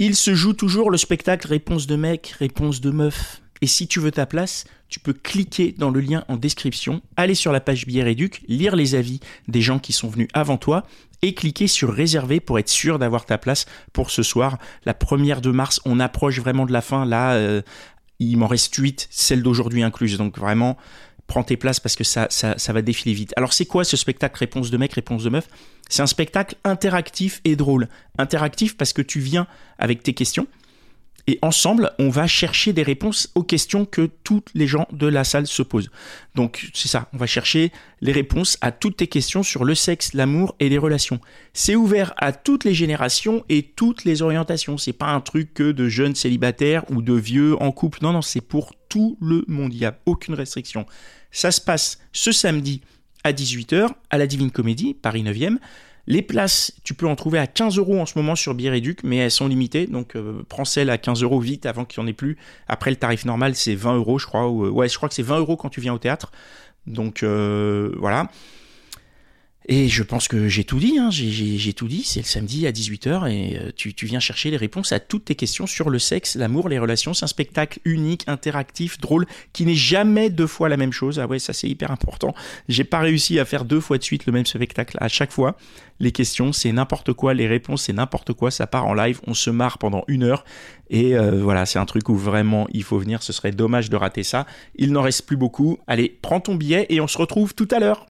Il se joue toujours le spectacle réponse de mec, réponse de meuf. Et si tu veux ta place, tu peux cliquer dans le lien en description, aller sur la page Bière Éduc, lire les avis des gens qui sont venus avant toi et cliquer sur réserver pour être sûr d'avoir ta place pour ce soir. La première de mars, on approche vraiment de la fin. Là, euh, il m'en reste 8, celle d'aujourd'hui incluse. Donc vraiment, prends tes places parce que ça, ça, va défiler vite. Alors c'est quoi ce spectacle réponse de mec, réponse de meuf? C'est un spectacle interactif et drôle. Interactif parce que tu viens avec tes questions et ensemble, on va chercher des réponses aux questions que tous les gens de la salle se posent. Donc c'est ça, on va chercher les réponses à toutes tes questions sur le sexe, l'amour et les relations. C'est ouvert à toutes les générations et toutes les orientations. C'est pas un truc que de jeunes célibataires ou de vieux en couple. Non, non, c'est pour tout le monde. Il n'y a aucune restriction. Ça se passe ce samedi à 18h à la Divine Comédie, Paris 9e. Les places, tu peux en trouver à 15 euros en ce moment sur Biréduc, mais elles sont limitées, donc euh, prends celle à 15 euros vite avant qu'il n'y en ait plus. Après, le tarif normal, c'est 20 euros, je crois. Euh, ouais, je crois que c'est 20 euros quand tu viens au théâtre. Donc euh, voilà. Et je pense que j'ai tout dit, hein. j'ai tout dit, c'est le samedi à 18h et euh, tu, viens chercher les réponses à toutes tes questions sur le sexe, l'amour, les relations. C'est un spectacle unique, interactif, drôle, qui n'est jamais deux fois la même chose. Ah ouais, ça c'est hyper important. J'ai pas réussi à faire deux fois de suite le même spectacle à chaque fois. Les questions, c'est n'importe quoi, les réponses, c'est n'importe quoi, ça part en live, on se marre pendant une heure. Et euh, voilà, c'est un truc où vraiment il faut venir, ce serait dommage de rater ça. Il n'en reste plus beaucoup. Allez, prends ton billet et on se retrouve tout à l'heure.